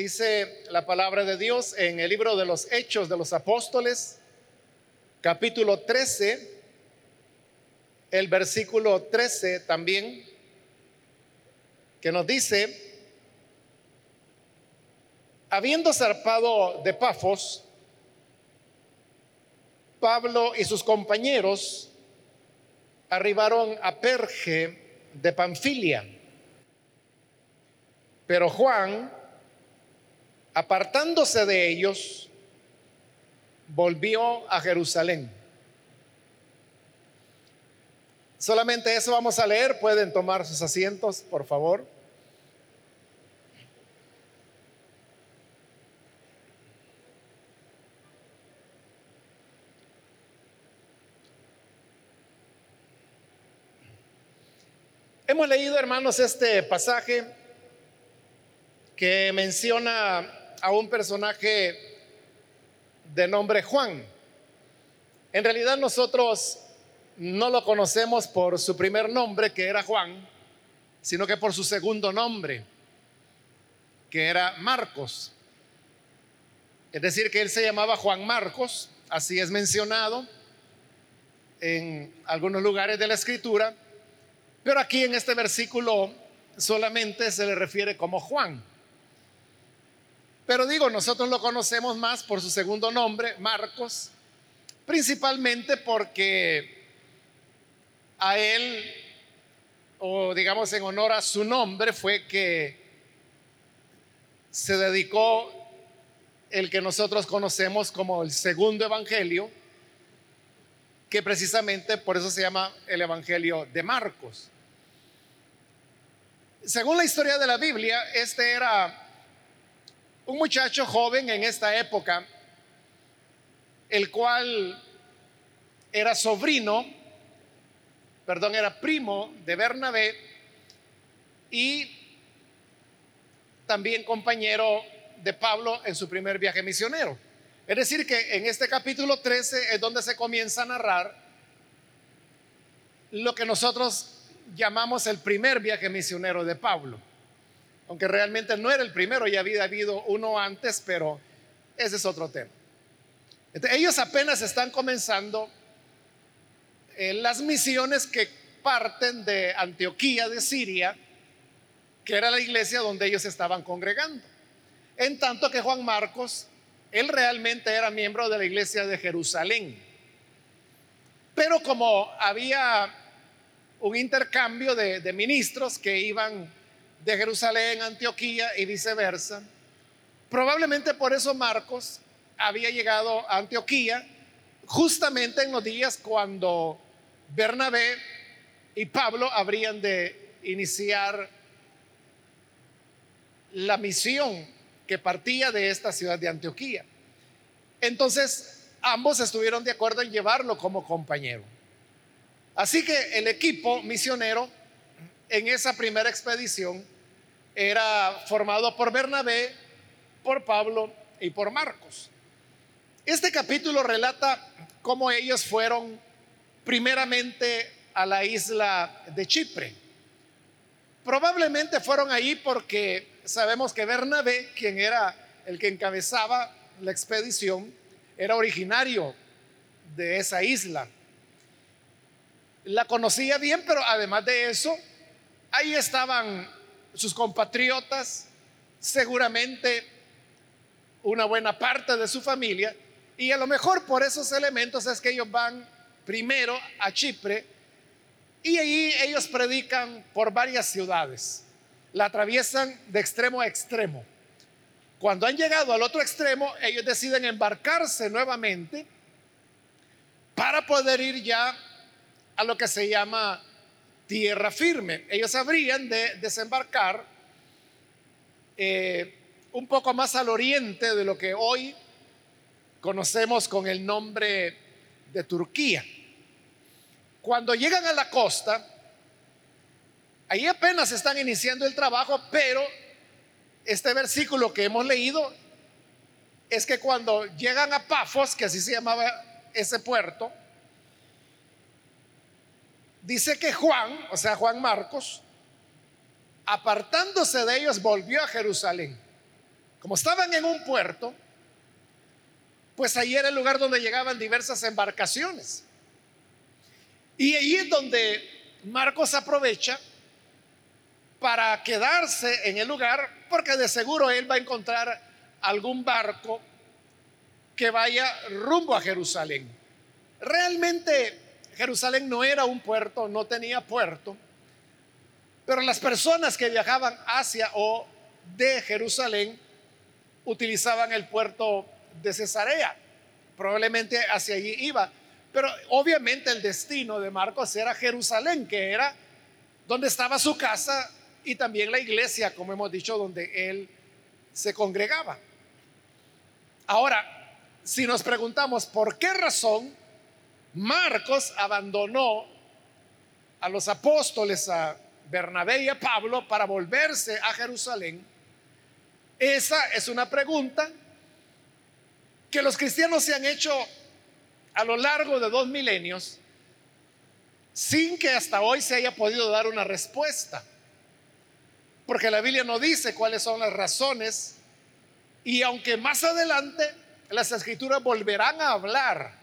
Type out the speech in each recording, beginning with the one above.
Dice la palabra de Dios en el libro de los Hechos de los Apóstoles, capítulo 13, el versículo 13 también, que nos dice, habiendo zarpado de Pafos, Pablo y sus compañeros arribaron a Perge de Panfilia. Pero Juan, apartándose de ellos, volvió a Jerusalén. Solamente eso vamos a leer. Pueden tomar sus asientos, por favor. Hemos leído, hermanos, este pasaje que menciona a un personaje de nombre Juan. En realidad nosotros no lo conocemos por su primer nombre, que era Juan, sino que por su segundo nombre, que era Marcos. Es decir, que él se llamaba Juan Marcos, así es mencionado en algunos lugares de la escritura pero aquí en este versículo solamente se le refiere como Juan. Pero digo, nosotros lo conocemos más por su segundo nombre, Marcos, principalmente porque a él, o digamos en honor a su nombre, fue que se dedicó el que nosotros conocemos como el segundo evangelio, que precisamente por eso se llama el Evangelio de Marcos. Según la historia de la Biblia, este era un muchacho joven en esta época, el cual era sobrino, perdón, era primo de Bernabé y también compañero de Pablo en su primer viaje misionero. Es decir, que en este capítulo 13 es donde se comienza a narrar lo que nosotros llamamos el primer viaje misionero de Pablo. Aunque realmente no era el primero, ya había habido uno antes, pero ese es otro tema. ellos apenas están comenzando eh, las misiones que parten de Antioquía de Siria, que era la iglesia donde ellos estaban congregando. En tanto que Juan Marcos él realmente era miembro de la iglesia de Jerusalén. Pero como había un intercambio de, ministros que iban de Jerusalén Antioquía y viceversa, probablemente por eso Marcos había llegado a Antioquía justamente en los días cuando Bernabé y Pablo habrían de iniciar la misión que partía de esta ciudad de Antioquía. Entonces, ambos estuvieron de acuerdo en llevarlo como compañero. Así que el equipo misionero en esa primera expedición era formado por Bernabé, por Pablo y por Marcos. Este capítulo relata cómo ellos fueron primeramente a la isla de Chipre. Probablemente fueron ahí porque sabemos que Bernabé, quien era el que encabezaba la expedición, era originario de esa isla. La conocía bien, pero además de eso, ahí estaban sus compatriotas, seguramente una buena parte de su familia, y a lo mejor por esos elementos es que ellos van primero a Chipre y ahí ellos predican por varias ciudades la atraviesan de extremo a extremo. Cuando han llegado al otro extremo, ellos deciden embarcarse nuevamente para poder ir ya a lo que se llama tierra firme. Ellos habrían de desembarcar eh, un poco más al oriente de lo que hoy conocemos con el nombre de Turquía. Cuando llegan a la costa, Ahí apenas están iniciando el trabajo, pero este versículo que hemos leído es que cuando llegan a Pafos, que así se llamaba ese puerto, dice que Juan, o sea, Juan Marcos, apartándose de ellos, volvió a Jerusalén. Como estaban en un puerto, pues ahí era el lugar donde llegaban diversas embarcaciones. Y ahí es donde Marcos aprovecha para quedarse en el lugar, porque de seguro él va a encontrar algún barco que vaya rumbo a Jerusalén. Realmente Jerusalén no era un puerto, no tenía puerto, pero las personas que viajaban hacia o de Jerusalén utilizaban el puerto de Cesarea. Probablemente hacia allí iba. Pero obviamente el destino de Marcos era Jerusalén, que era donde estaba su casa y también la iglesia, como hemos dicho, donde él se congregaba. Ahora, si nos preguntamos por qué razón Marcos abandonó a los apóstoles, a Bernabé y a Pablo, para volverse a Jerusalén, esa es una pregunta que los cristianos se han hecho a lo largo de dos milenios sin que hasta hoy se haya podido dar una respuesta. Porque la Biblia no dice cuáles son las razones y aunque más adelante las escrituras volverán a hablar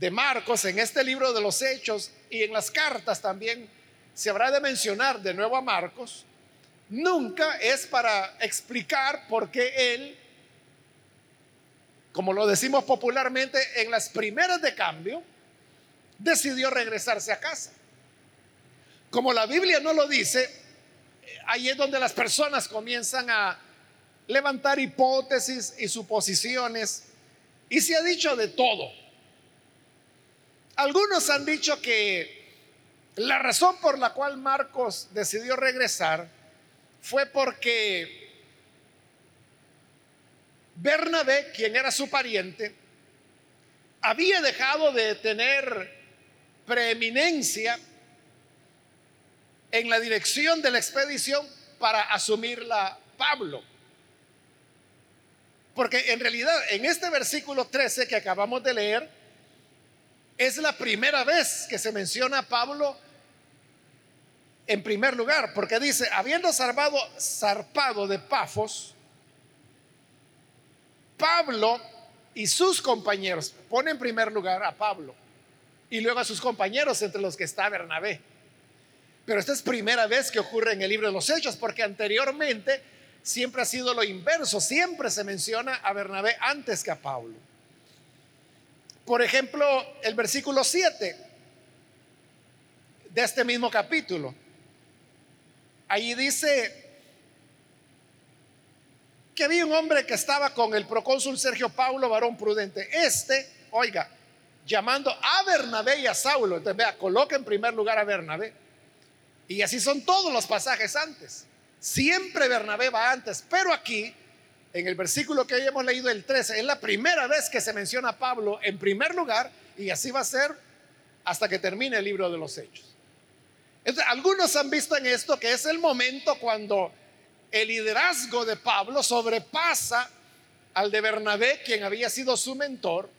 de Marcos en este libro de los hechos y en las cartas también se habrá de mencionar de nuevo a Marcos, nunca es para explicar por qué él, como lo decimos popularmente, en las primeras de cambio, decidió regresarse a casa. Como la Biblia no lo dice, ahí es donde las personas comienzan a levantar hipótesis y suposiciones y se ha dicho de todo. Algunos han dicho que la razón por la cual Marcos decidió regresar fue porque Bernabé, quien era su pariente, había dejado de tener preeminencia en la dirección de la expedición para asumirla Pablo. Porque en realidad en este versículo 13 que acabamos de leer, es la primera vez que se menciona a Pablo en primer lugar, porque dice, habiendo zarpado, zarpado de Pafos, Pablo y sus compañeros, pone en primer lugar a Pablo y luego a sus compañeros entre los que está Bernabé. Pero esta es primera vez que ocurre en el libro de los Hechos, porque anteriormente siempre ha sido lo inverso, siempre se menciona a Bernabé antes que a Pablo. Por ejemplo, el versículo 7 de este mismo capítulo. Ahí dice que había un hombre que estaba con el procónsul Sergio Paulo, varón prudente. Este, oiga, llamando a Bernabé y a Saulo. Entonces, vea, coloca en primer lugar a Bernabé. Y así son todos los pasajes antes. Siempre Bernabé va antes. Pero aquí, en el versículo que hoy hemos leído, el 13, es la primera vez que se menciona a Pablo en primer lugar. Y así va a ser hasta que termine el libro de los Hechos algunos han visto en esto que es el momento cuando el liderazgo de Pablo sobrepasa al de Bernabé, quien había sido su mentor,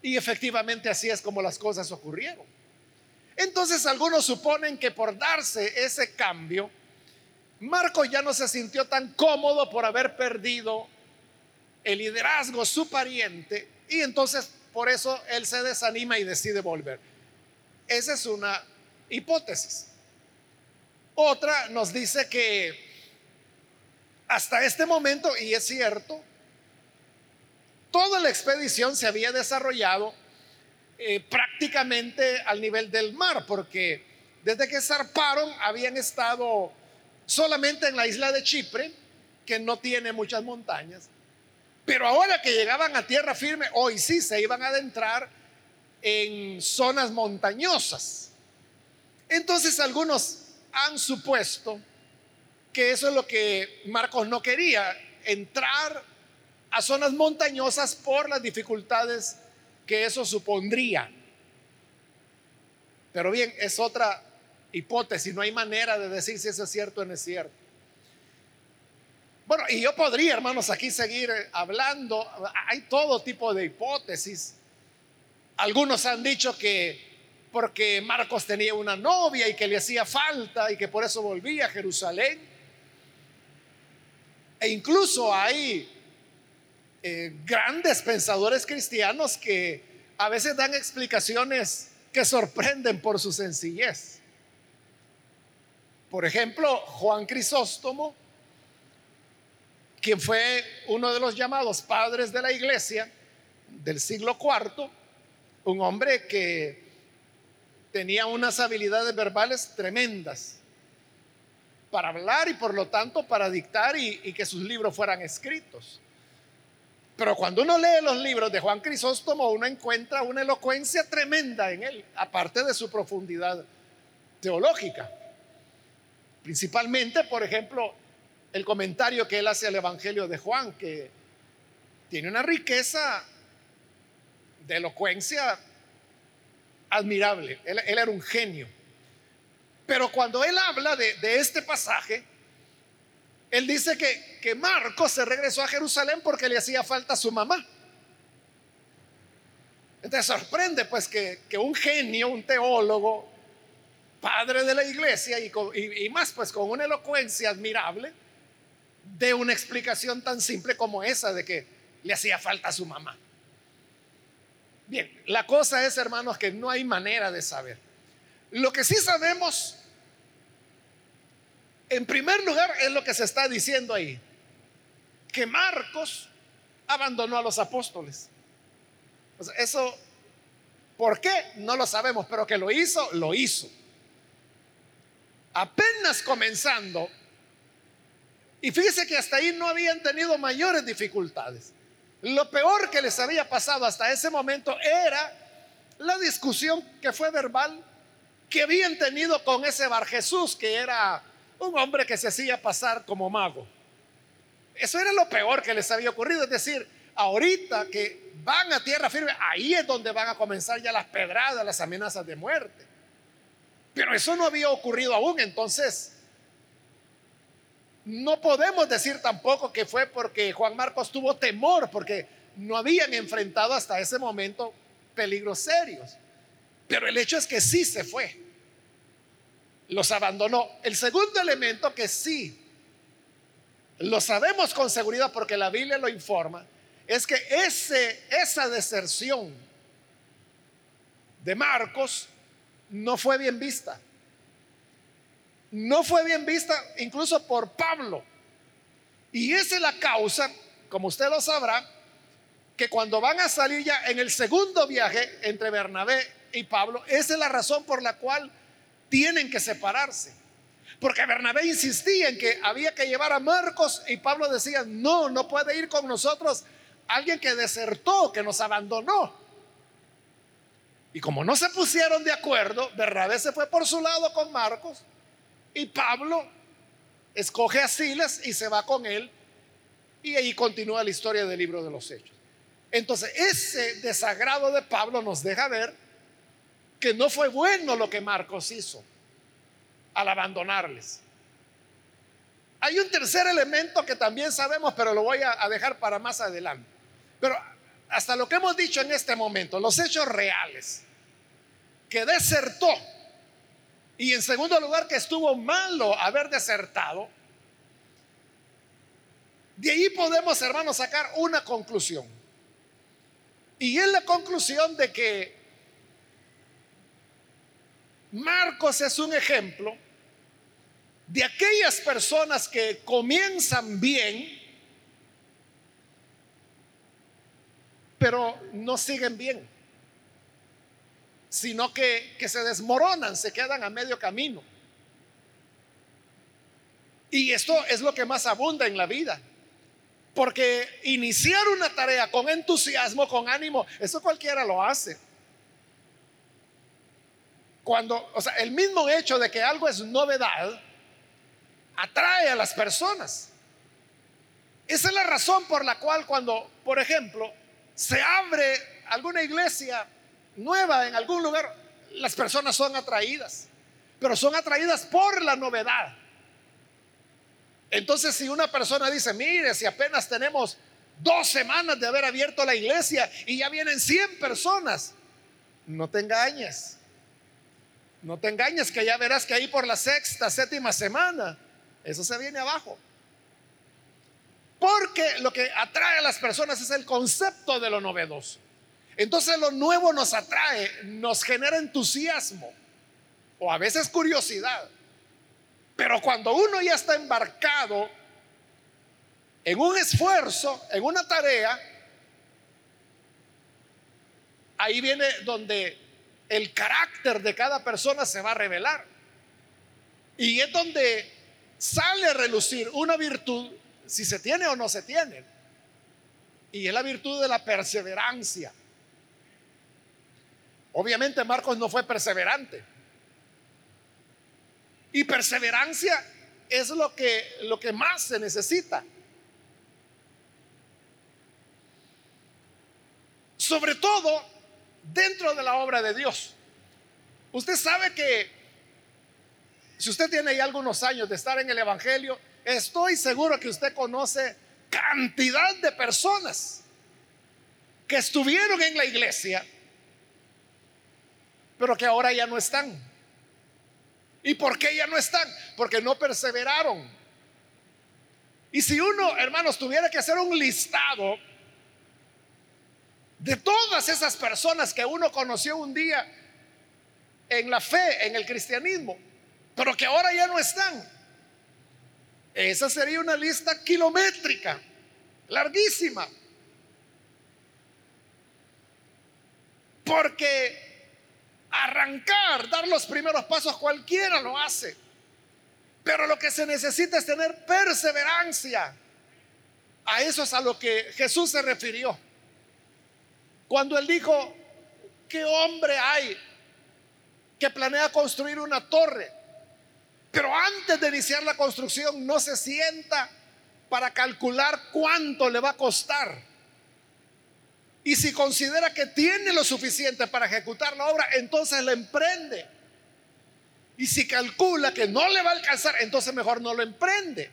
y efectivamente así es como las cosas ocurrieron. Entonces algunos suponen que por darse ese cambio, Marco ya no se sintió tan cómodo por haber perdido el liderazgo, su pariente, y entonces por eso él se desanima y decide volver. Esa es una hipótesis. Otra nos dice que hasta este momento, y es cierto, toda la expedición se había desarrollado eh, prácticamente al nivel del mar, porque desde que zarparon habían estado solamente en la isla de Chipre, que no tiene muchas montañas, pero ahora que llegaban a tierra firme, hoy sí se iban a adentrar en zonas montañosas. Entonces algunos han supuesto que eso es lo que Marcos no quería, entrar a zonas montañosas por las dificultades que eso supondría. Pero bien, es otra hipótesis, no hay manera de decir si eso es cierto o no es cierto. Bueno, y yo podría, hermanos, aquí seguir hablando, hay todo tipo de hipótesis. Algunos han dicho que porque Marcos tenía una novia y que le hacía falta y que por eso volvía a Jerusalén. E incluso hay eh, grandes pensadores cristianos que a veces dan explicaciones que sorprenden por su sencillez. Por ejemplo, Juan Crisóstomo, quien fue uno de los llamados padres de la iglesia del siglo IV, un hombre que tenía unas habilidades verbales tremendas para hablar y por lo tanto para dictar y, y, que sus libros fueran escritos. Pero cuando uno lee los libros de Juan Crisóstomo, uno encuentra una elocuencia tremenda en él, aparte de su profundidad teológica. Principalmente, por ejemplo, el comentario que él hace al Evangelio de Juan, que tiene una riqueza de elocuencia admirable. Él, era un genio. Pero cuando él habla de, este pasaje, él dice que, que Marcos se regresó a Jerusalén porque le hacía falta a su mamá. Entonces sorprende pues que, un genio, un teólogo, padre de la iglesia y, más pues con una elocuencia admirable, de una explicación tan simple como esa de que le hacía falta a su mamá. Bien, la cosa es, hermanos, que no hay manera de saber. Lo que sí sabemos, en primer lugar, es lo que se está diciendo ahí, que Marcos abandonó a los apóstoles. eso, ¿por qué? No lo sabemos, pero que lo hizo, lo hizo. Apenas comenzando, y fíjese que hasta ahí no habían tenido mayores dificultades. Lo peor que les había pasado hasta ese momento era la discusión que fue verbal que habían tenido con ese Bar Jesús, que era un hombre que se hacía pasar como mago. Eso era lo peor que les había ocurrido. Es decir, ahorita que van a tierra firme, ahí es donde van a comenzar ya las pedradas, las amenazas de muerte. Pero eso no había ocurrido aún. Entonces, no podemos decir tampoco que fue porque Juan Marcos tuvo temor, porque no habían enfrentado hasta ese momento peligros serios. Pero el hecho es que sí se fue. Los abandonó. El segundo elemento que sí lo sabemos con seguridad porque la Biblia lo informa, es que ese, esa deserción de Marcos no fue bien vista no fue bien vista incluso por Pablo. Y esa es la causa, como usted lo sabrá, que cuando van a salir ya en el segundo viaje entre Bernabé y Pablo, esa es la razón por la cual tienen que separarse. Porque Bernabé insistía en que había que llevar a Marcos y Pablo decía, no, no puede ir con nosotros alguien que desertó, que nos abandonó. Y como no se pusieron de acuerdo, Bernabé se fue por su lado con Marcos y Pablo escoge a Silas y se va con él. Y ahí continúa la historia del libro de los Hechos. Entonces, ese desagrado de Pablo nos deja ver que no fue bueno lo que Marcos hizo al abandonarles. Hay un tercer elemento que también sabemos, pero lo voy a, dejar para más adelante. Pero hasta lo que hemos dicho en este momento, los hechos reales, que desertó y en segundo lugar, que estuvo malo haber desertado. De ahí podemos, hermanos, sacar una conclusión. Y es la conclusión de que Marcos es un ejemplo de aquellas personas que comienzan bien, pero no siguen bien sino que, se desmoronan, se quedan a medio camino. Y esto es lo que más abunda en la vida. Porque iniciar una tarea con entusiasmo, con ánimo, eso cualquiera lo hace. Cuando, o sea, el mismo hecho de que algo es novedad, atrae a las personas. Esa es la razón por la cual cuando, por ejemplo, se abre alguna iglesia nueva en algún lugar, las personas son atraídas, pero son atraídas por la novedad. Entonces, si una persona dice, mire, si apenas tenemos dos semanas de haber abierto la iglesia y ya vienen 100 personas, no te engañes. No te engañes que ya verás que ahí por la sexta, séptima semana, eso se viene abajo. que lo que atrae a las personas es el concepto de lo novedoso. Entonces lo nuevo nos atrae, nos genera entusiasmo o a veces curiosidad. Pero cuando uno ya está embarcado en un esfuerzo, en una tarea, ahí viene donde el carácter de cada persona se va a revelar. Y es donde sale a relucir una virtud, si se tiene o no se tiene. Y es la virtud de la perseverancia. Obviamente Marcos no fue perseverante. Y perseverancia es lo que, lo que más se necesita. Sobre todo dentro de la obra de Dios. Usted sabe que si usted tiene ya algunos años de estar en el Evangelio, estoy seguro que usted conoce cantidad de personas que estuvieron en la iglesia, pero que ahora ya no están. ¿Y por qué ya no están? Porque no perseveraron. Y si uno, hermanos, tuviera que hacer un listado de todas esas personas que uno conoció un día en la fe, en el cristianismo, pero que ahora ya no están, esa sería una lista kilométrica, larguísima. Porque arrancar, dar los primeros pasos, cualquiera lo hace. Pero lo que se necesita es tener perseverancia. A eso es a lo que Jesús se refirió. Cuando él dijo, ¿qué hombre hay que planea construir una torre? Pero antes de iniciar la construcción no se sienta para calcular cuánto le va a costar y si considera que tiene lo suficiente para ejecutar la obra, entonces la emprende. Y si calcula que no le va a alcanzar, entonces mejor no lo emprende.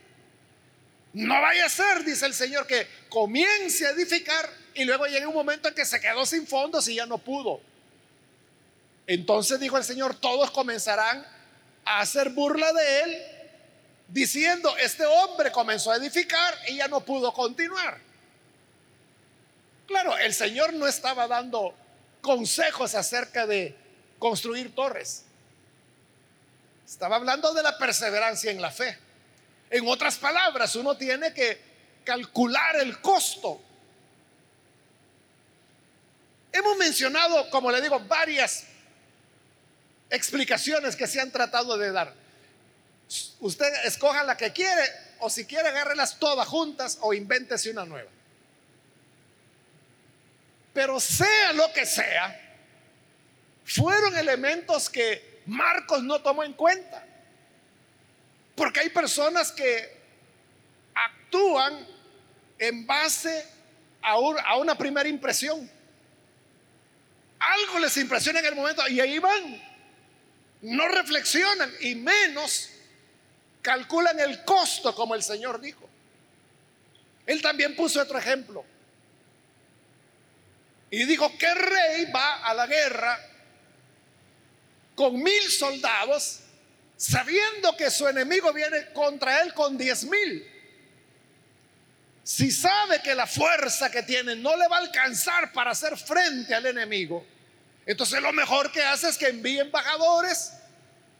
No vaya a ser, dice el Señor, que comience a edificar y luego llegue un momento en que se quedó sin fondos y ya no pudo. Entonces dijo el Señor, todos comenzarán a hacer burla de él, diciendo, este hombre comenzó a edificar y ya no pudo continuar. Claro, el Señor no estaba dando consejos acerca de construir torres. Estaba hablando de la perseverancia en la fe. En otras palabras, uno tiene que calcular el costo. Hemos mencionado, como le digo, varias explicaciones que se han tratado de dar. Usted escoja la que quiere o si quiere agárrelas todas juntas o invéntese una nueva. Pero sea lo que sea, fueron elementos que Marcos no tomó en cuenta. Porque hay personas que actúan en base a, una primera impresión. Algo les impresiona en el momento y ahí van. No reflexionan y menos calculan el costo como el Señor dijo. Él también puso otro ejemplo. Y dijo, ¿qué rey va a la guerra con mil soldados sabiendo que su enemigo viene contra él con diez mil? Si sabe que la fuerza que tiene no le va a alcanzar para hacer frente al enemigo, entonces lo mejor que hace es que envíe embajadores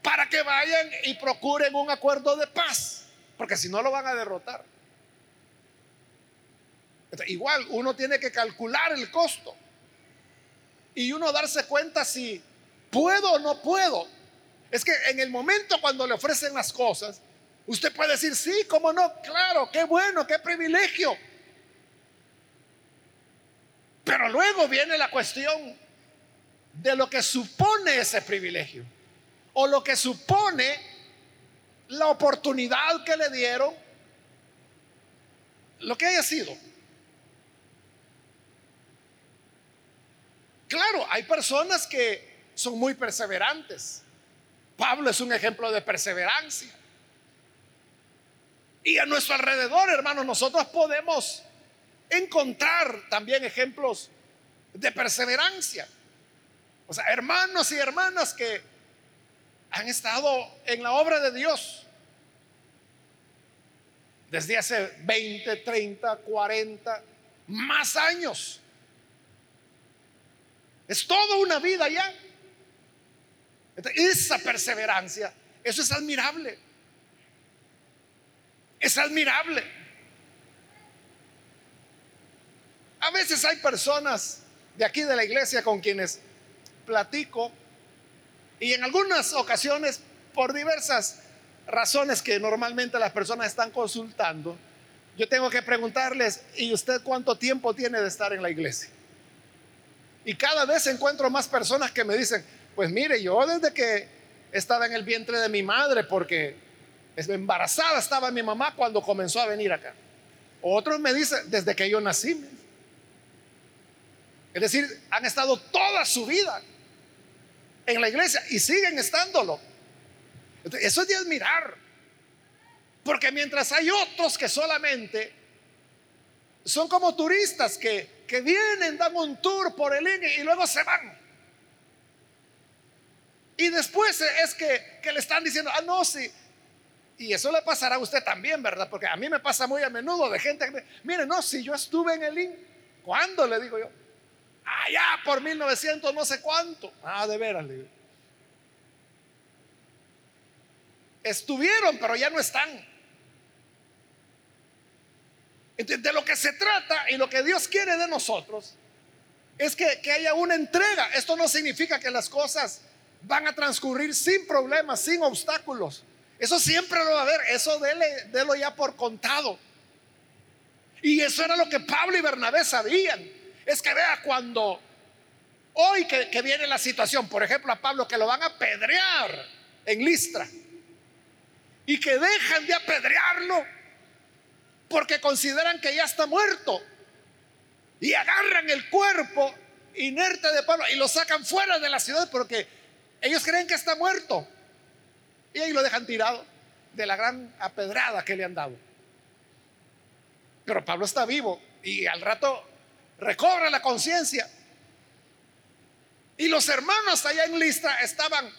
para que vayan y procuren un acuerdo de paz, porque si no lo van a derrotar. igual uno tiene que calcular el costo y uno darse cuenta si puedo o no puedo. Es que en el momento cuando le ofrecen las cosas, usted puede decir, sí, cómo no, claro, qué bueno, qué privilegio. Pero luego viene la cuestión de lo que supone ese privilegio o lo que supone la oportunidad que le dieron, lo que haya sido. Claro, hay personas que son muy perseverantes. Pablo es un ejemplo de perseverancia. Y a nuestro alrededor, hermanos, nosotros podemos encontrar también ejemplos de perseverancia. O sea, hermanos y hermanas que han estado en la obra de Dios desde hace 20, 30, 40, más años. Es toda una vida ya. Esa perseverancia, eso es admirable. Es admirable. A veces hay personas de aquí de la iglesia con quienes platico y en algunas ocasiones por diversas razones que normalmente las personas están consultando, yo tengo que preguntarles, ¿y usted cuánto tiempo tiene de estar en la iglesia? Y cada vez encuentro más personas que me dicen, pues mire, yo desde que estaba en el vientre de mi madre, porque embarazada estaba mi mamá cuando comenzó a venir acá. Otros me dicen, desde que yo nací. Es decir, han estado toda su vida en la iglesia y siguen estándolo. Eso es de admirar. Porque mientras hay otros que solamente son como turistas que, que vienen, dan un tour por el INE y luego se van. Y después es que, que le están diciendo, ah, no, sí. Y eso le pasará a usted también, ¿verdad? Porque a mí me pasa muy a menudo de gente que me, mire, no, si yo estuve en el IN, ¿cuándo? Le digo yo. Allá por 1900 no sé cuánto. Ah, de veras, le. Estuvieron, pero ya no están. De lo que se trata y lo que Dios quiere de nosotros es que, que, haya una entrega. Esto no significa que las cosas van a transcurrir sin problemas, sin obstáculos. Eso siempre lo va a haber. Eso déle, lo ya por contado. Y eso era lo que Pablo y Bernabé sabían. Es que vea cuando hoy que, que viene la situación, por ejemplo a Pablo que lo van a apedrear en Listra y que dejan de apedrearlo porque consideran que ya está muerto y agarran el cuerpo inerte de Pablo y lo sacan fuera de la ciudad porque ellos creen que está muerto y ahí lo dejan tirado de la gran apedrada que le han dado. Pero Pablo está vivo y al rato recobra la conciencia. Y los hermanos allá en Listra estaban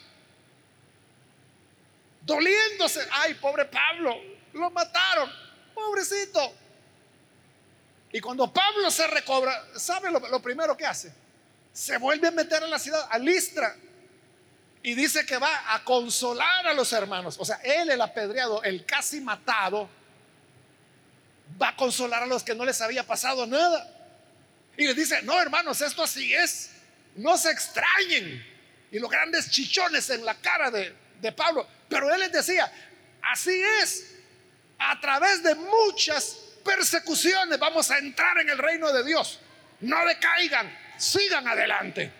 doliéndose. Ay, pobre Pablo, lo mataron, pobrecito. Y cuando Pablo se recobra, ¿sabe lo, primero que hace? Se vuelve a meter en la ciudad, a Listra. Y dice que va a consolar a los hermanos. O sea, él, el apedreado, el casi matado, va a consolar a los que no les había pasado nada. Y les dice, no hermanos, esto así es. No se extrañen. Y los grandes chichones en la cara de, de Pablo. Pero él les decía, así es, a través de muchas persecuciones vamos a entrar en el reino de Dios. No decaigan, sigan adelante.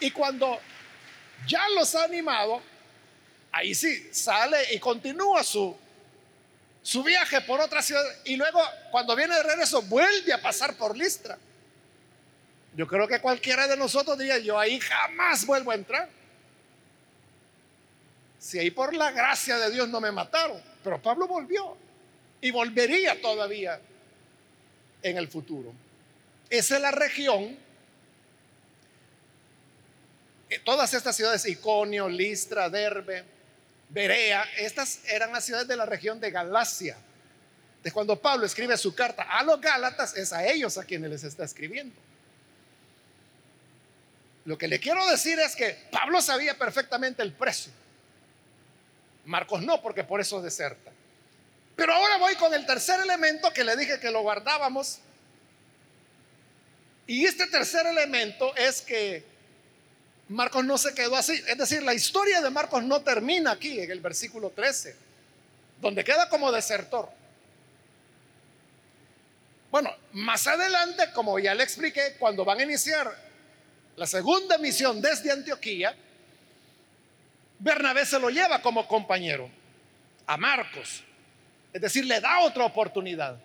Y cuando ya los ha animado, ahí sí, sale y continúa su, su viaje por otra ciudad. Y luego, cuando viene de regreso, vuelve a pasar por Listra. Yo creo que cualquiera de nosotros diría, yo ahí jamás vuelvo a entrar. Si ahí por la gracia de Dios no me mataron, pero Pablo volvió y volvería todavía en el futuro. Esa es la región. Eh, todas estas ciudades, Iconio, Listra, Derbe, Berea, estas eran las ciudades de la región de Galacia. De cuando Pablo escribe su carta a los Gálatas, es a ellos a quienes les está escribiendo. Lo que le quiero decir es que Pablo sabía perfectamente el precio. Marcos no, porque por eso deserta. Pero ahora voy con el tercer elemento que le dije que lo guardábamos. Y este tercer elemento es que Marcos no se quedó así. Es decir, la historia de Marcos no termina aquí, en el versículo 13, donde queda como desertor. Bueno, más adelante, como ya le expliqué, cuando van a iniciar la segunda misión desde Antioquía, Bernabé se lo lleva como compañero a Marcos. Es decir, le da otra oportunidad.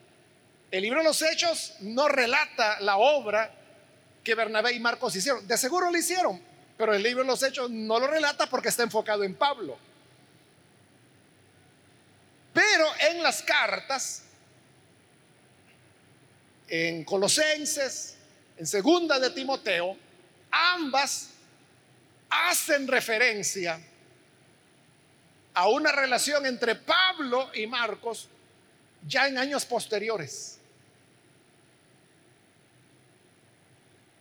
El libro de los Hechos no relata la obra que Bernabé y Marcos hicieron. De seguro lo hicieron, pero el libro de los Hechos no lo relata porque está enfocado en Pablo. Pero en las cartas, en Colosenses, en segunda de Timoteo, ambas hacen referencia a una relación entre Pablo y Marcos ya en años posteriores.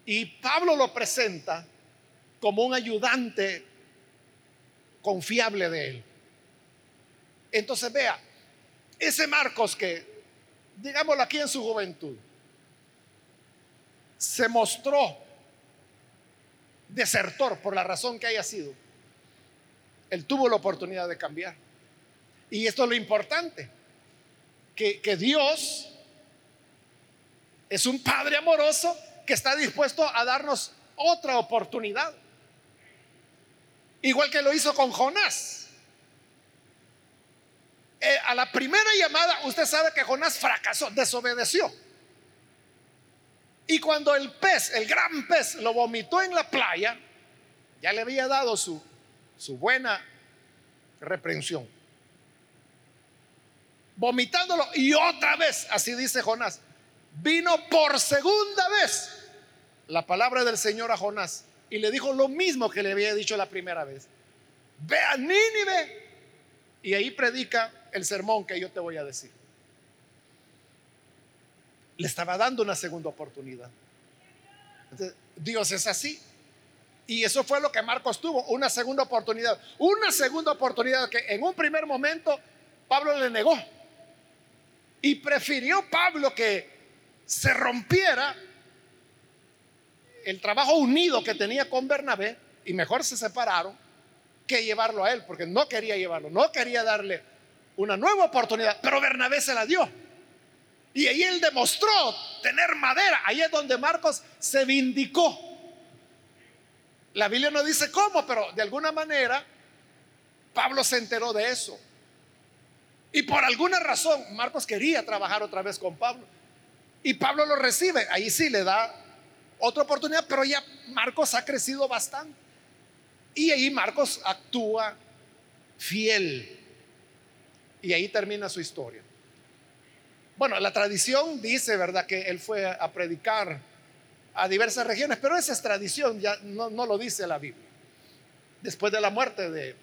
Y Pablo lo presenta como un ayudante confiable de él. Entonces vea, ese Marcos que, digámoslo aquí en su juventud, se mostró desertor por la razón que haya sido, él tuvo la oportunidad de cambiar. Y esto es lo importante, que, que Dios es un Padre amoroso que está dispuesto a darnos otra oportunidad. Igual que lo hizo con Jonás. Eh, a la primera llamada, usted sabe que Jonás fracasó, desobedeció. Y cuando el pez, el gran pez, lo vomitó en la playa, ya le había dado su, su buena reprensión. Vomitándolo y otra vez, así dice Jonás, vino por segunda vez la palabra del Señor a Jonás y le dijo lo mismo que le había dicho la primera vez. Ve a Nínive y ahí predica el sermón que yo te voy a decir. Le estaba dando una segunda oportunidad. Dios es así. Y eso fue lo que Marcos tuvo, una segunda oportunidad. Una segunda oportunidad que en un primer momento Pablo le negó. Y prefirió Pablo que se rompiera el trabajo unido que tenía con Bernabé y mejor se separaron que llevarlo a él, porque no quería llevarlo, no quería darle una nueva oportunidad, pero Bernabé se la dio. Y ahí él demostró tener madera, ahí es donde Marcos se vindicó. La Biblia no dice cómo, pero de alguna manera Pablo se enteró de eso. Y por alguna razón Marcos quería trabajar otra vez con Pablo. Y Pablo lo recibe, ahí sí le da otra oportunidad, pero ya Marcos ha crecido bastante. Y ahí Marcos actúa fiel. Y ahí termina su historia. Bueno, la tradición dice, ¿verdad?, que él fue a predicar a diversas regiones, pero esa es tradición, ya no, lo dice la Biblia. Después de la muerte de,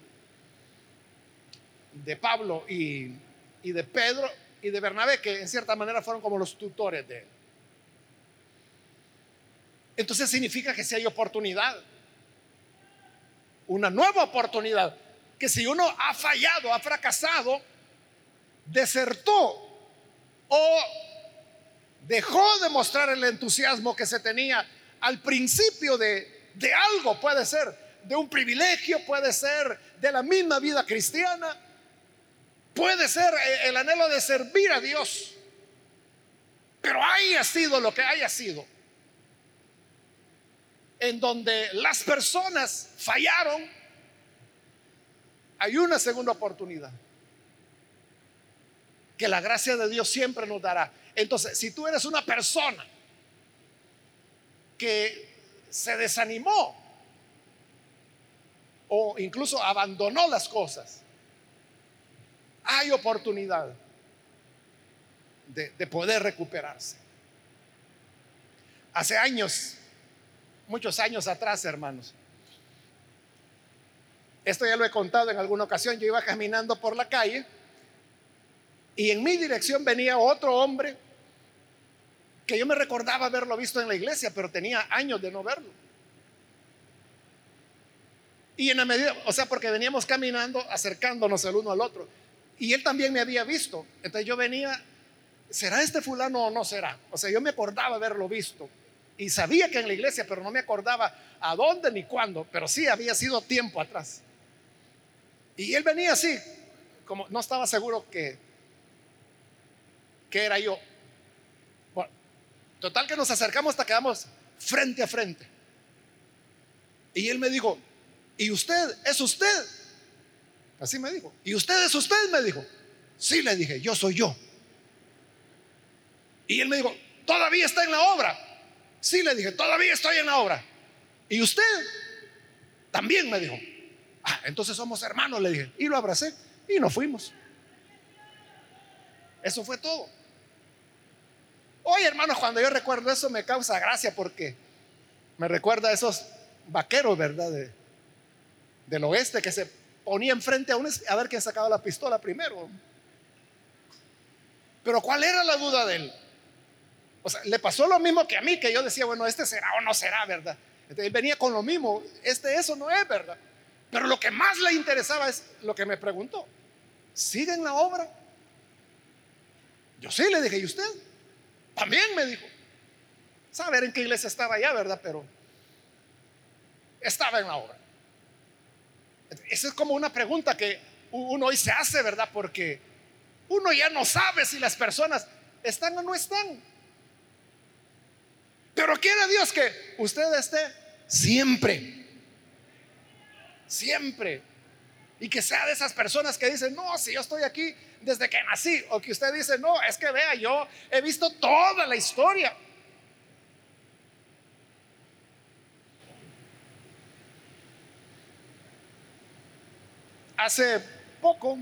de Pablo y, y de Pedro y de Bernabé, que en cierta manera fueron como los tutores de él. Entonces significa que si hay oportunidad, una nueva oportunidad, que si uno ha fallado, ha fracasado, desertó o dejó de mostrar el entusiasmo que se tenía al principio de, de algo, puede ser de un privilegio, puede ser de la misma vida cristiana, puede ser el anhelo de servir a Dios, pero haya sido lo que haya sido en donde las personas fallaron, hay una segunda oportunidad que la gracia de Dios siempre nos dará. Entonces, si tú eres una persona que se desanimó o incluso abandonó las cosas, hay oportunidad de, de poder recuperarse. Hace años muchos años atrás, hermanos. Esto ya lo he contado en alguna ocasión. Yo iba caminando por la calle y en mi dirección venía otro hombre que yo me recordaba haberlo visto en la iglesia, pero tenía años de no verlo. Y en la medida, o sea, porque veníamos caminando, acercándonos el uno al otro. Y él también me había visto. Entonces yo venía, ¿será este fulano o no será? O sea, yo me acordaba haberlo visto. Y sabía que en la iglesia, pero no me acordaba a dónde ni cuándo, pero sí había sido tiempo atrás. Y él venía así, como no estaba seguro que, que era yo. Total que nos acercamos hasta quedamos frente a frente. Y él me dijo, ¿y usted es usted? Así me dijo. ¿Y usted es usted? Me dijo. Sí, le dije, yo soy yo. Y él me dijo, todavía está en la obra. Sí, le dije, todavía estoy en la obra. ¿Y usted? También me dijo. Ah, entonces somos hermanos, le dije. Y lo abracé y nos fuimos. Eso fue todo. Hoy, hermanos, cuando yo recuerdo eso me causa gracia porque me recuerda a esos vaqueros, ¿verdad? del oeste que se ponía enfrente a un a ver quién sacaba la pistola primero. Pero ¿cuál era la duda de él? O sea, le pasó lo mismo que a mí, que yo decía, bueno, este será o no será, ¿verdad? Entonces venía con lo mismo, este eso no es, ¿verdad? Pero lo que más le interesaba es lo que me preguntó. ¿Sigue en la obra? Yo sí, le dije, ¿y usted? También me dijo. Saber en qué iglesia estaba ya, ¿verdad? Pero estaba en la obra. Esa es como una pregunta que uno hoy se hace, ¿verdad? Porque uno ya no sabe si las personas están o no están. Pero quiere Dios que usted esté siempre. Siempre. Y que sea de esas personas que dicen, no, si yo estoy aquí desde que nací. O que usted dice, no, es que vea, yo he visto toda la historia. Hace poco,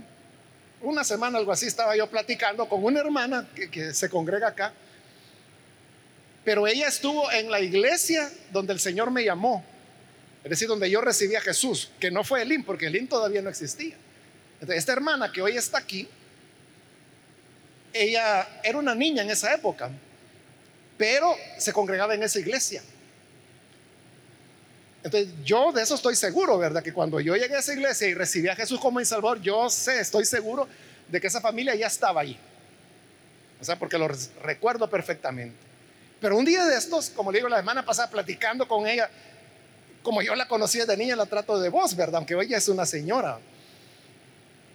una semana, algo así, estaba yo platicando con una hermana que, se congrega acá pero ella estuvo en la iglesia donde el Señor me llamó, es decir, donde yo recibí a Jesús, que no fue Elín, porque Elín todavía no existía. Entonces, esta hermana que hoy está aquí, ella era una niña en esa época, pero se congregaba en esa iglesia. Entonces, yo de eso estoy seguro, ¿verdad? Que cuando yo llegué a esa iglesia y recibí a Jesús como mi Salvador, yo sé, estoy seguro de que esa familia ya estaba ahí. O sea, porque lo recuerdo perfectamente. Pero un día de estos, como le digo, la semana pasada platicando con ella, como yo la conocí de niña, la trato de voz, ¿verdad? Aunque ella es una señora.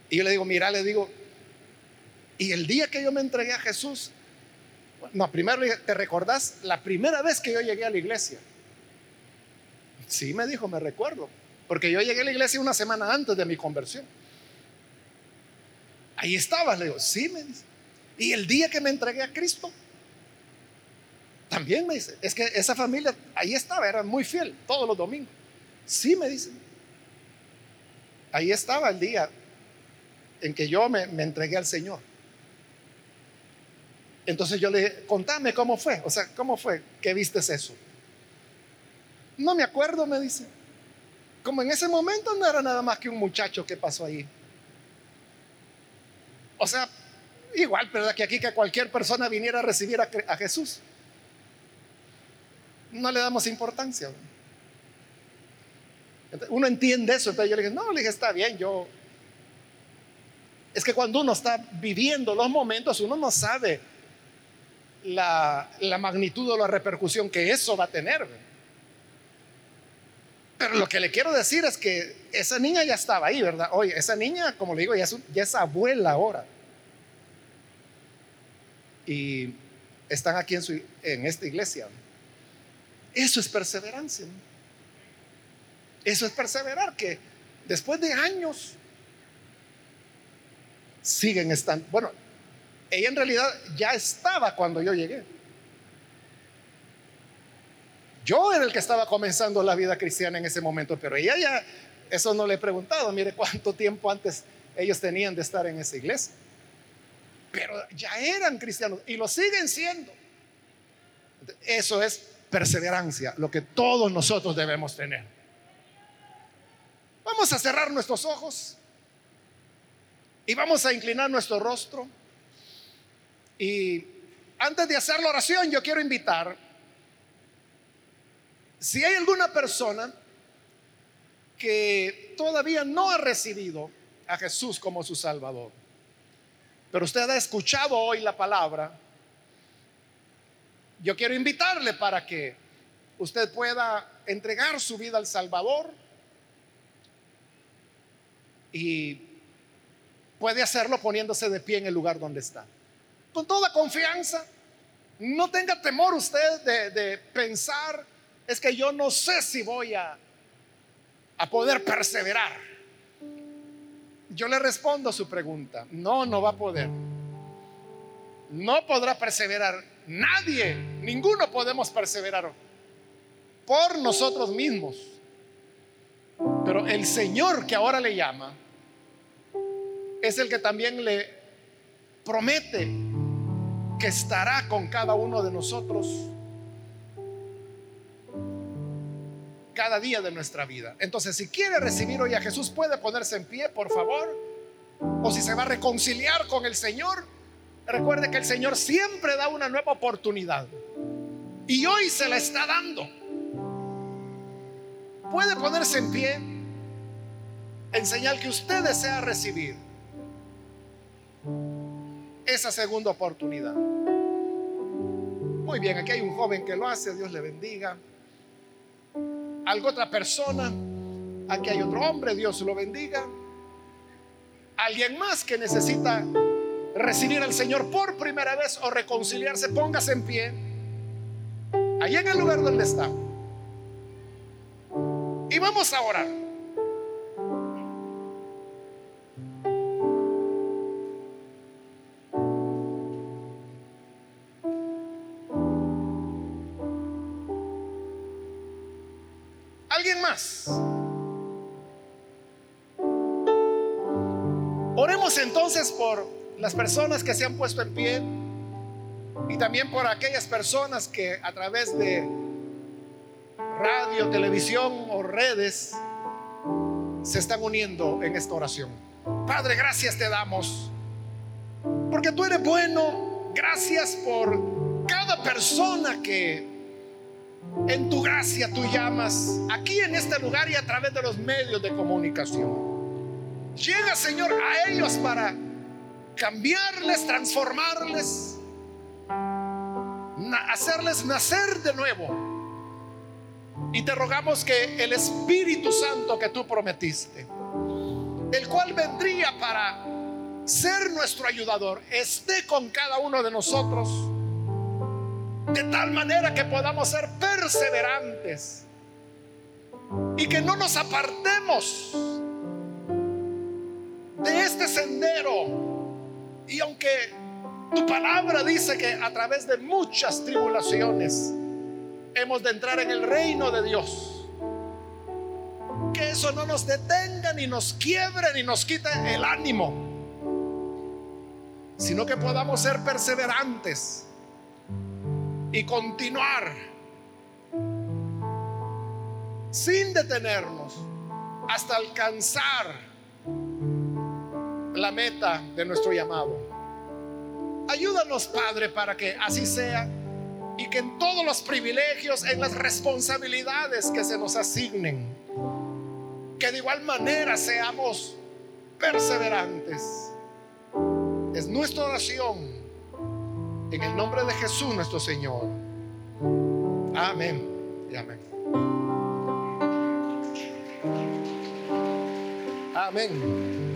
Y yo le digo, mira, le digo, y el día que yo me entregué a Jesús, no, primero ¿te recordás la primera vez que yo llegué a la iglesia? Sí, me dijo, me recuerdo, porque yo llegué a la iglesia una semana antes de mi conversión. Ahí estaba, le digo, sí, me dice. Y el día que me entregué a Cristo, también me dice, es que esa familia ahí estaba, era muy fiel todos los domingos. Sí, me dice. Ahí estaba el día en que yo me, entregué al Señor. Entonces yo le dije, contame cómo fue, o sea, ¿cómo fue que viste eso? No me acuerdo, me dice. Como en ese momento no era nada más que un muchacho que pasó ahí. O sea, igual, ¿verdad? Que aquí que cualquier persona viniera a recibir a Jesús no le damos importancia. Uno entiende eso, entonces yo le dije, no, le dije, está bien, yo... Es que cuando uno está viviendo los momentos, uno no sabe la, la magnitud o la repercusión que eso va a tener. Pero lo que le quiero decir es que esa niña ya estaba ahí, ¿verdad? Oye, esa niña, como le digo, ya es, abuela ahora. Y están aquí en, su, en esta iglesia. Eso es perseverancia. Eso es perseverar, que después de años siguen estando. Bueno, ella en realidad ya estaba cuando yo llegué. Yo era el que estaba comenzando la vida cristiana en ese momento, pero ella ya, eso no le he preguntado, mire cuánto tiempo antes ellos tenían de estar en esa iglesia. Pero ya eran cristianos y lo siguen siendo. Eso es perseverancia, lo que todos nosotros debemos tener. Vamos a cerrar nuestros ojos y vamos a inclinar nuestro rostro. Y antes de hacer la oración, yo quiero invitar, si hay alguna persona que todavía no ha recibido a Jesús como su Salvador, pero usted ha escuchado hoy la palabra, yo quiero invitarle para que usted pueda entregar su vida al Salvador y puede hacerlo poniéndose de pie en el lugar donde está. Con toda confianza, no tenga temor usted de, pensar, es que yo no sé si voy a, a poder perseverar. Yo le respondo a su pregunta, no, no va a poder. No podrá perseverar Nadie, ninguno podemos perseverar por nosotros mismos. Pero el Señor que ahora le llama es el que también le promete que estará con cada uno de nosotros cada día de nuestra vida. Entonces, si quiere recibir hoy a Jesús, puede ponerse en pie, por favor. O si se va a reconciliar con el Señor, recuerde que el Señor siempre da una nueva oportunidad. Y hoy se la está dando. Puede ponerse en pie en señal que usted desea recibir esa segunda oportunidad. Muy bien, aquí hay un joven que lo hace, Dios le bendiga. Algo otra persona, aquí hay otro hombre, Dios lo bendiga. Alguien más que necesita recibir al Señor por primera vez o reconciliarse, póngase en pie. Ahí en el lugar donde está. Y vamos a orar. ¿Alguien más? Oremos entonces por las personas que se han puesto en pie y también por aquellas personas que a través de radio, televisión o redes se están uniendo en esta oración. Padre, gracias te damos porque tú eres bueno. Gracias por cada persona que en tu gracia tú llamas aquí en este lugar y a través de los medios de comunicación. Llega, Señor, a ellos para cambiarles, transformarles, hacerles nacer de nuevo. Y te rogamos que el Espíritu Santo que tú prometiste, el cual vendría para ser nuestro ayudador, esté con cada uno de nosotros de tal manera que podamos ser perseverantes y que no nos apartemos de este sendero. Y aunque tu palabra dice que a través de muchas tribulaciones hemos de entrar en el reino de Dios, que eso no nos detenga, ni nos quiebre, ni nos quite el ánimo, sino que podamos ser perseverantes y continuar sin detenernos hasta alcanzar la meta de nuestro llamado. Ayúdanos, Padre, para que así sea y que en todos los privilegios, en las responsabilidades que se nos asignen, que de igual manera seamos perseverantes. Es nuestra oración en el nombre de Jesús nuestro Señor. Amén y amén. Amén.